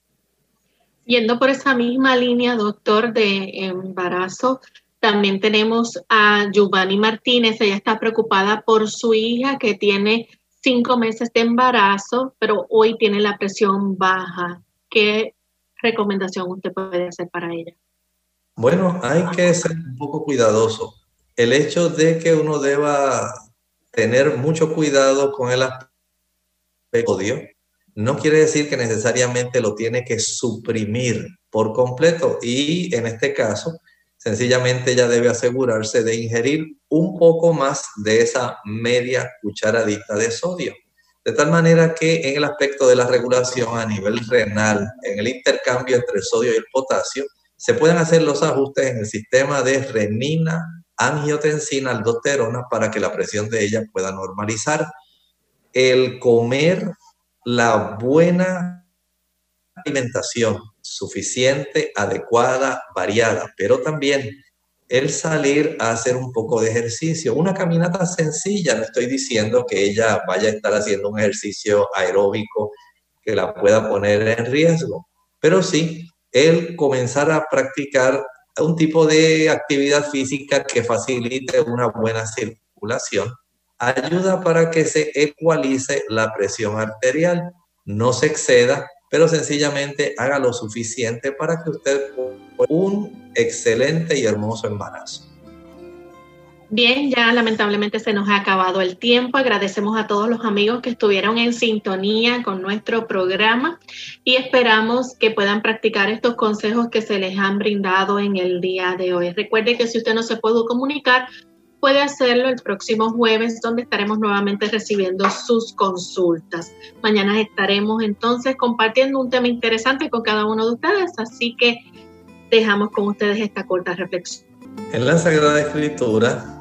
Yendo por esa misma línea, doctor, de embarazo, también tenemos a Giovanni Martínez. Ella está preocupada por su hija que tiene cinco meses de embarazo, pero hoy tiene la presión baja. ¿Qué recomendación usted puede hacer para ella? Bueno, hay que ser un poco cuidadoso. El hecho de que uno deba tener mucho cuidado con el aspecto no quiere decir que necesariamente lo tiene que suprimir por completo y en este caso sencillamente ella debe asegurarse de ingerir un poco más de esa media cucharadita de sodio. De tal manera que en el aspecto de la regulación a nivel renal, en el intercambio entre el sodio y el potasio, se pueden hacer los ajustes en el sistema de renina, angiotensina, aldosterona para que la presión de ella pueda normalizar. El comer la buena alimentación suficiente, adecuada, variada, pero también el salir a hacer un poco de ejercicio, una caminata sencilla, no estoy diciendo que ella vaya a estar haciendo un ejercicio aeróbico que la pueda poner en riesgo, pero sí el comenzar a practicar un tipo de actividad física que facilite una buena circulación, ayuda para que se ecualice la presión arterial, no se exceda, pero sencillamente haga lo suficiente para que usted un excelente y hermoso embarazo. Bien, ya lamentablemente se nos ha acabado el tiempo. Agradecemos a todos los amigos que estuvieron en sintonía con nuestro programa y esperamos que puedan practicar estos consejos que se les han brindado en el día de hoy. Recuerde que si usted no se pudo comunicar, puede hacerlo el próximo jueves, donde estaremos nuevamente recibiendo sus consultas. Mañana estaremos entonces compartiendo un tema interesante con cada uno de ustedes, así que dejamos con ustedes esta corta reflexión. En la Sagrada Escritura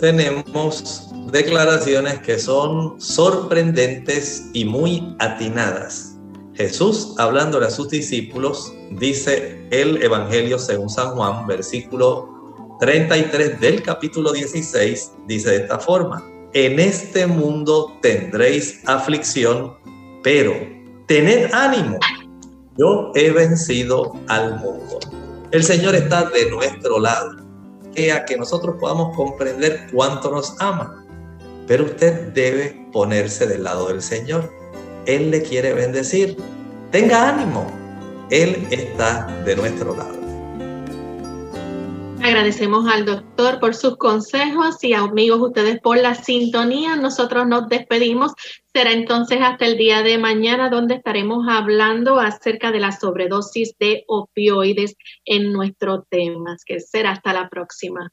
tenemos declaraciones que son sorprendentes y muy atinadas. Jesús, hablándole a sus discípulos, dice el Evangelio según San Juan, versículo 33 del capítulo 16, dice de esta forma, en este mundo tendréis aflicción, pero tened ánimo, yo he vencido al mundo. El Señor está de nuestro lado a que nosotros podamos comprender cuánto nos ama. Pero usted debe ponerse del lado del Señor. Él le quiere bendecir. Tenga ánimo. Él está de nuestro lado. Agradecemos al doctor por sus consejos y amigos ustedes por la sintonía. Nosotros nos despedimos. Será entonces hasta el día de mañana donde estaremos hablando acerca de la sobredosis de opioides en nuestro tema. Que será hasta la próxima.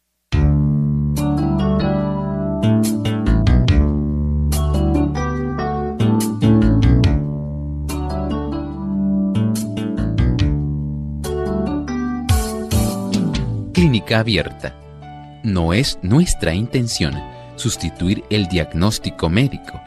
Clínica Abierta. No es nuestra intención sustituir el diagnóstico médico.